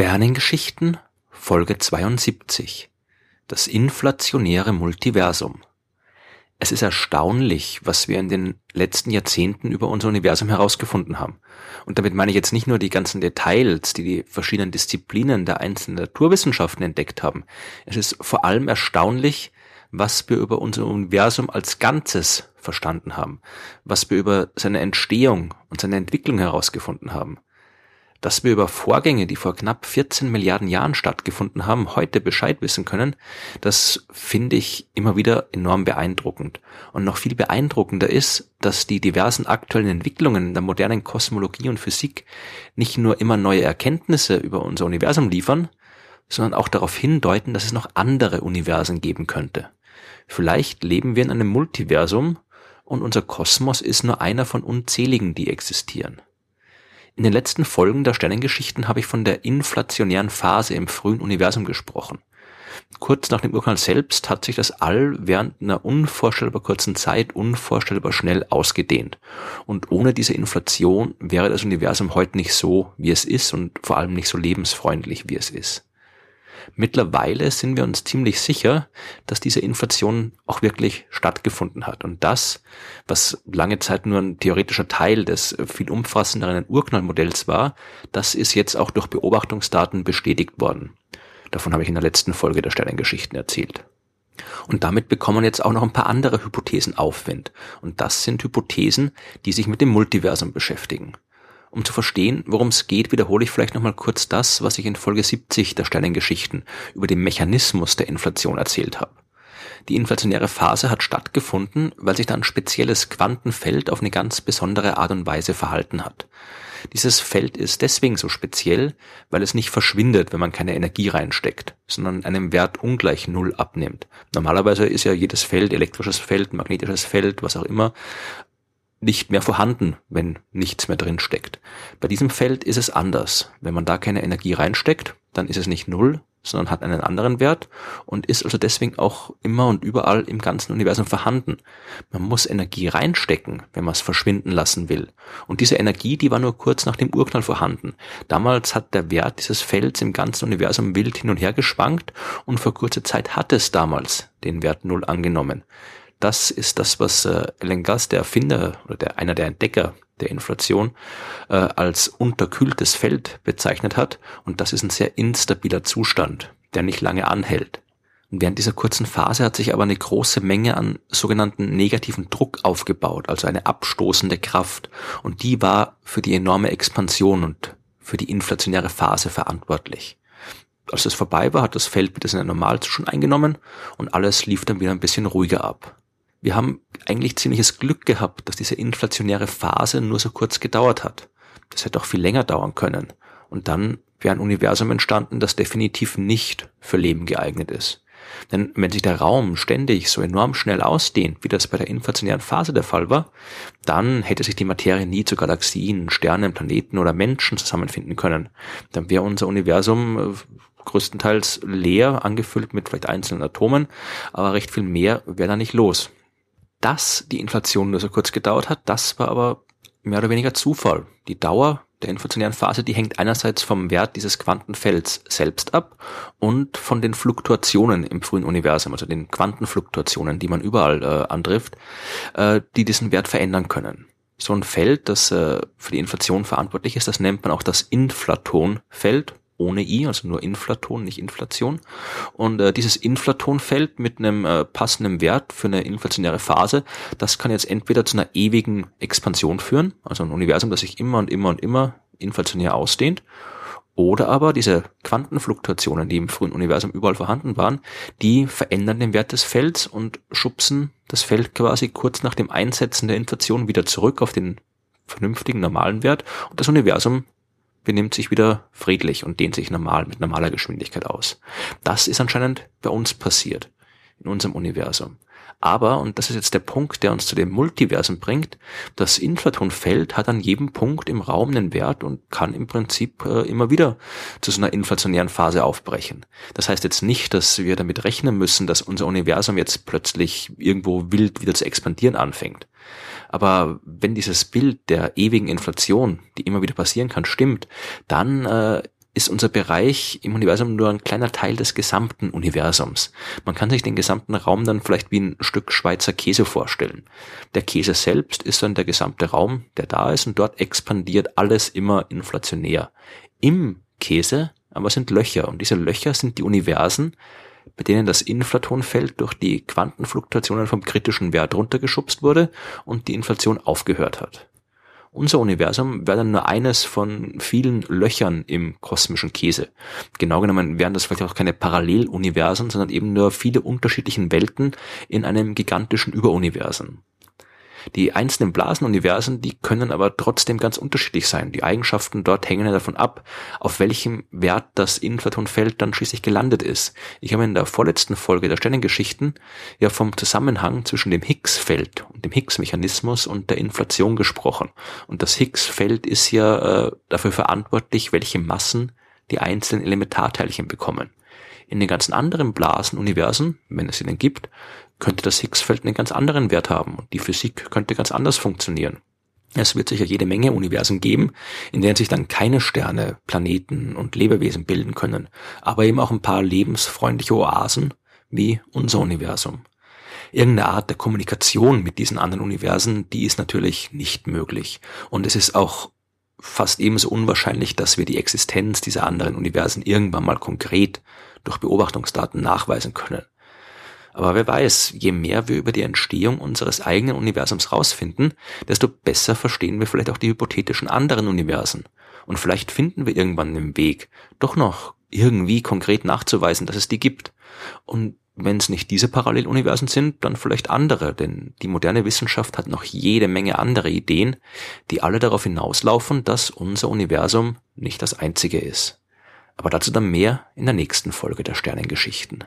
Sternengeschichten Folge 72 Das inflationäre Multiversum Es ist erstaunlich, was wir in den letzten Jahrzehnten über unser Universum herausgefunden haben. Und damit meine ich jetzt nicht nur die ganzen Details, die die verschiedenen Disziplinen der einzelnen Naturwissenschaften entdeckt haben. Es ist vor allem erstaunlich, was wir über unser Universum als Ganzes verstanden haben, was wir über seine Entstehung und seine Entwicklung herausgefunden haben. Dass wir über Vorgänge, die vor knapp 14 Milliarden Jahren stattgefunden haben, heute Bescheid wissen können, das finde ich immer wieder enorm beeindruckend. Und noch viel beeindruckender ist, dass die diversen aktuellen Entwicklungen der modernen Kosmologie und Physik nicht nur immer neue Erkenntnisse über unser Universum liefern, sondern auch darauf hindeuten, dass es noch andere Universen geben könnte. Vielleicht leben wir in einem Multiversum und unser Kosmos ist nur einer von unzähligen, die existieren. In den letzten Folgen der Sternengeschichten habe ich von der inflationären Phase im frühen Universum gesprochen. Kurz nach dem Urknall selbst hat sich das All während einer unvorstellbar kurzen Zeit unvorstellbar schnell ausgedehnt. Und ohne diese Inflation wäre das Universum heute nicht so, wie es ist und vor allem nicht so lebensfreundlich, wie es ist. Mittlerweile sind wir uns ziemlich sicher, dass diese Inflation auch wirklich stattgefunden hat. Und das, was lange Zeit nur ein theoretischer Teil des viel umfassenderen Urknallmodells war, das ist jetzt auch durch Beobachtungsdaten bestätigt worden. Davon habe ich in der letzten Folge der Sternengeschichten erzählt. Und damit bekommen jetzt auch noch ein paar andere Hypothesen Aufwind. Und das sind Hypothesen, die sich mit dem Multiversum beschäftigen. Um zu verstehen, worum es geht, wiederhole ich vielleicht nochmal kurz das, was ich in Folge 70 der Sternengeschichten über den Mechanismus der Inflation erzählt habe. Die inflationäre Phase hat stattgefunden, weil sich da ein spezielles Quantenfeld auf eine ganz besondere Art und Weise verhalten hat. Dieses Feld ist deswegen so speziell, weil es nicht verschwindet, wenn man keine Energie reinsteckt, sondern einem Wert ungleich Null abnimmt. Normalerweise ist ja jedes Feld, elektrisches Feld, magnetisches Feld, was auch immer, nicht mehr vorhanden, wenn nichts mehr drin steckt. Bei diesem Feld ist es anders. Wenn man da keine Energie reinsteckt, dann ist es nicht null, sondern hat einen anderen Wert und ist also deswegen auch immer und überall im ganzen Universum vorhanden. Man muss Energie reinstecken, wenn man es verschwinden lassen will. Und diese Energie, die war nur kurz nach dem Urknall vorhanden. Damals hat der Wert dieses Felds im ganzen Universum wild hin und her geschwankt und vor kurzer Zeit hat es damals den Wert Null angenommen. Das ist das, was äh, Alan Gass, der Erfinder oder der, einer der Entdecker der Inflation, äh, als unterkühltes Feld bezeichnet hat. Und das ist ein sehr instabiler Zustand, der nicht lange anhält. Und während dieser kurzen Phase hat sich aber eine große Menge an sogenannten negativen Druck aufgebaut, also eine abstoßende Kraft. Und die war für die enorme Expansion und für die inflationäre Phase verantwortlich. Als es vorbei war, hat das Feld wieder seinen Normalzustand eingenommen und alles lief dann wieder ein bisschen ruhiger ab wir haben eigentlich ziemliches Glück gehabt, dass diese inflationäre Phase nur so kurz gedauert hat. Das hätte auch viel länger dauern können. Und dann wäre ein Universum entstanden, das definitiv nicht für Leben geeignet ist. Denn wenn sich der Raum ständig so enorm schnell ausdehnt, wie das bei der inflationären Phase der Fall war, dann hätte sich die Materie nie zu Galaxien, Sternen, Planeten oder Menschen zusammenfinden können. Dann wäre unser Universum äh, größtenteils leer, angefüllt mit vielleicht einzelnen Atomen, aber recht viel mehr wäre da nicht los. Dass die Inflation nur so kurz gedauert hat, das war aber mehr oder weniger Zufall. Die Dauer der inflationären Phase, die hängt einerseits vom Wert dieses Quantenfelds selbst ab und von den Fluktuationen im frühen Universum, also den Quantenfluktuationen, die man überall äh, antrifft, äh, die diesen Wert verändern können. So ein Feld, das äh, für die Inflation verantwortlich ist, das nennt man auch das Inflatonfeld ohne i, also nur Inflaton, nicht Inflation. Und äh, dieses Inflatonfeld mit einem äh, passenden Wert für eine inflationäre Phase, das kann jetzt entweder zu einer ewigen Expansion führen, also ein Universum, das sich immer und immer und immer inflationär ausdehnt, oder aber diese Quantenfluktuationen, die im frühen Universum überall vorhanden waren, die verändern den Wert des Felds und schubsen das Feld quasi kurz nach dem Einsetzen der Inflation wieder zurück auf den vernünftigen normalen Wert und das Universum benimmt sich wieder friedlich und dehnt sich normal mit normaler Geschwindigkeit aus. Das ist anscheinend bei uns passiert, in unserem Universum. Aber, und das ist jetzt der Punkt, der uns zu dem Multiversum bringt, das Inflatonfeld hat an jedem Punkt im Raum einen Wert und kann im Prinzip äh, immer wieder zu so einer inflationären Phase aufbrechen. Das heißt jetzt nicht, dass wir damit rechnen müssen, dass unser Universum jetzt plötzlich irgendwo wild wieder zu expandieren anfängt. Aber wenn dieses Bild der ewigen Inflation, die immer wieder passieren kann, stimmt, dann äh, ist unser Bereich im Universum nur ein kleiner Teil des gesamten Universums. Man kann sich den gesamten Raum dann vielleicht wie ein Stück Schweizer Käse vorstellen. Der Käse selbst ist dann der gesamte Raum, der da ist und dort expandiert alles immer inflationär. Im Käse aber sind Löcher und diese Löcher sind die Universen, bei denen das Inflatonfeld durch die Quantenfluktuationen vom kritischen Wert runtergeschubst wurde und die Inflation aufgehört hat. Unser Universum wäre dann nur eines von vielen Löchern im kosmischen Käse. Genau genommen wären das vielleicht auch keine Paralleluniversen, sondern eben nur viele unterschiedlichen Welten in einem gigantischen Überuniversen. Die einzelnen Blasenuniversen, die können aber trotzdem ganz unterschiedlich sein. Die Eigenschaften dort hängen ja davon ab, auf welchem Wert das Inflatonfeld dann schließlich gelandet ist. Ich habe in der vorletzten Folge der Sternengeschichten ja vom Zusammenhang zwischen dem Higgs-Feld und dem Higgs-Mechanismus und der Inflation gesprochen. Und das Higgs-Feld ist ja äh, dafür verantwortlich, welche Massen die einzelnen Elementarteilchen bekommen. In den ganzen anderen Blasenuniversen, wenn es sie denn gibt, könnte das Higgs-Feld einen ganz anderen Wert haben und die Physik könnte ganz anders funktionieren. Es wird sicher jede Menge Universen geben, in denen sich dann keine Sterne, Planeten und Lebewesen bilden können, aber eben auch ein paar lebensfreundliche Oasen wie unser Universum. Irgendeine Art der Kommunikation mit diesen anderen Universen, die ist natürlich nicht möglich. Und es ist auch fast ebenso unwahrscheinlich, dass wir die Existenz dieser anderen Universen irgendwann mal konkret durch Beobachtungsdaten nachweisen können. Aber wer weiß, je mehr wir über die Entstehung unseres eigenen Universums rausfinden, desto besser verstehen wir vielleicht auch die hypothetischen anderen Universen. Und vielleicht finden wir irgendwann einen Weg, doch noch irgendwie konkret nachzuweisen, dass es die gibt. Und wenn es nicht diese Paralleluniversen sind, dann vielleicht andere, denn die moderne Wissenschaft hat noch jede Menge andere Ideen, die alle darauf hinauslaufen, dass unser Universum nicht das einzige ist. Aber dazu dann mehr in der nächsten Folge der Sternengeschichten.